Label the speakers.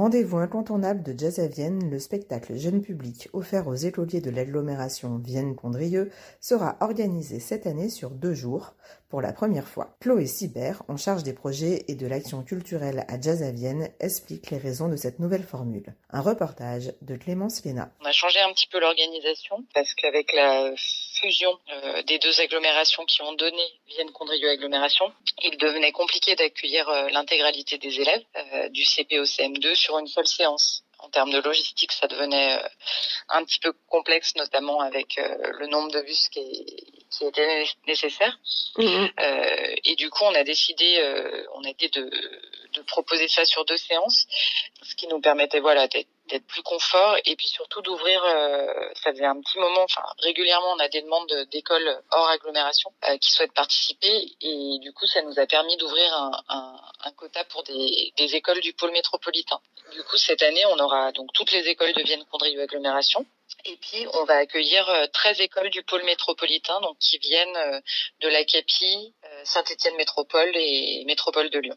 Speaker 1: Rendez-vous incontournable de Jazz à Vienne, le spectacle jeune public offert aux écoliers de l'agglomération Vienne-Condrieu sera organisé cette année sur deux jours pour la première fois. Chloé Sibert, en charge des projets et de l'action culturelle à Jazz à Vienne, explique les raisons de cette nouvelle formule. Un reportage de Clémence Léna.
Speaker 2: On a changé un petit peu l'organisation parce qu'avec la fusion euh, des deux agglomérations qui ont donné Vienne-Condrieu agglomération, il devenait compliqué d'accueillir euh, l'intégralité des élèves euh, du CP au CM2 sur une seule séance en termes de logistique, ça devenait euh, un petit peu complexe, notamment avec euh, le nombre de bus qui, qui était nécessaire. Euh, et du coup, on a décidé, euh, on a décidé de, de proposer ça sur deux séances, ce qui nous permettait, voilà, d'être d'être plus confort et puis surtout d'ouvrir euh, ça faisait un petit moment enfin régulièrement on a des demandes de- d'écoles hors agglomération euh, qui souhaitent participer et du coup ça nous a permis d'ouvrir un, un, un quota pour des, des écoles du pôle métropolitain du coup cette année on aura donc toutes les écoles de Vienne-Condrieu agglomération et puis on va accueillir euh, 13 écoles du pôle métropolitain donc qui viennent euh, de la CAPI, euh, Saint-Étienne Métropole et Métropole de Lyon.